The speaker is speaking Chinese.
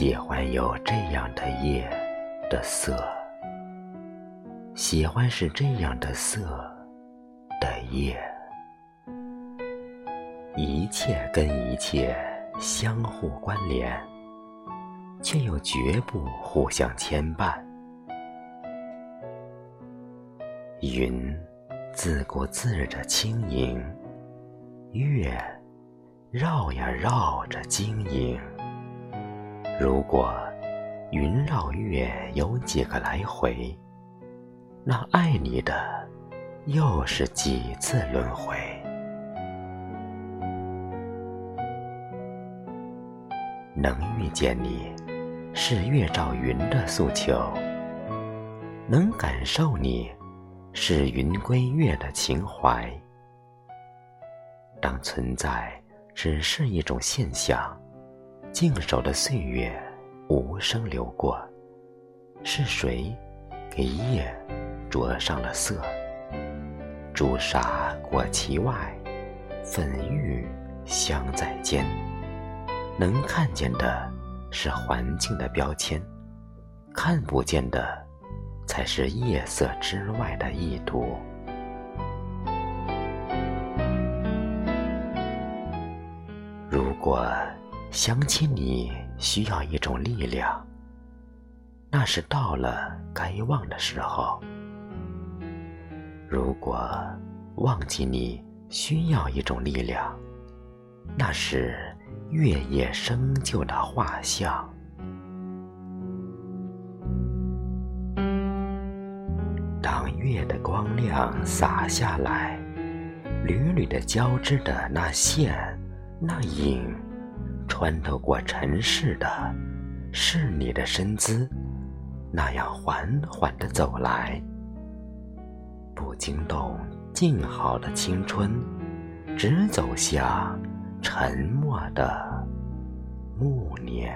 喜欢有这样的夜的色，喜欢是这样的色的夜，一切跟一切相互关联，却又绝不互相牵绊。云自顾自着轻盈，月绕呀绕着晶莹。如果云绕月有几个来回，那爱你的又是几次轮回？能遇见你，是月照云的诉求；能感受你，是云归月的情怀。当存在只是一种现象。静守的岁月无声流过，是谁给夜着上了色？朱砂裹其外，粉玉镶在间。能看见的是环境的标签，看不见的才是夜色之外的意图。如果。想起你需要一种力量，那是到了该忘的时候；如果忘记你需要一种力量，那是月夜生就的画像。当月的光亮洒下来，缕缕的交织的那线，那影。穿透过尘世的，是你的身姿，那样缓缓地走来，不惊动静好的青春，只走向沉默的暮年。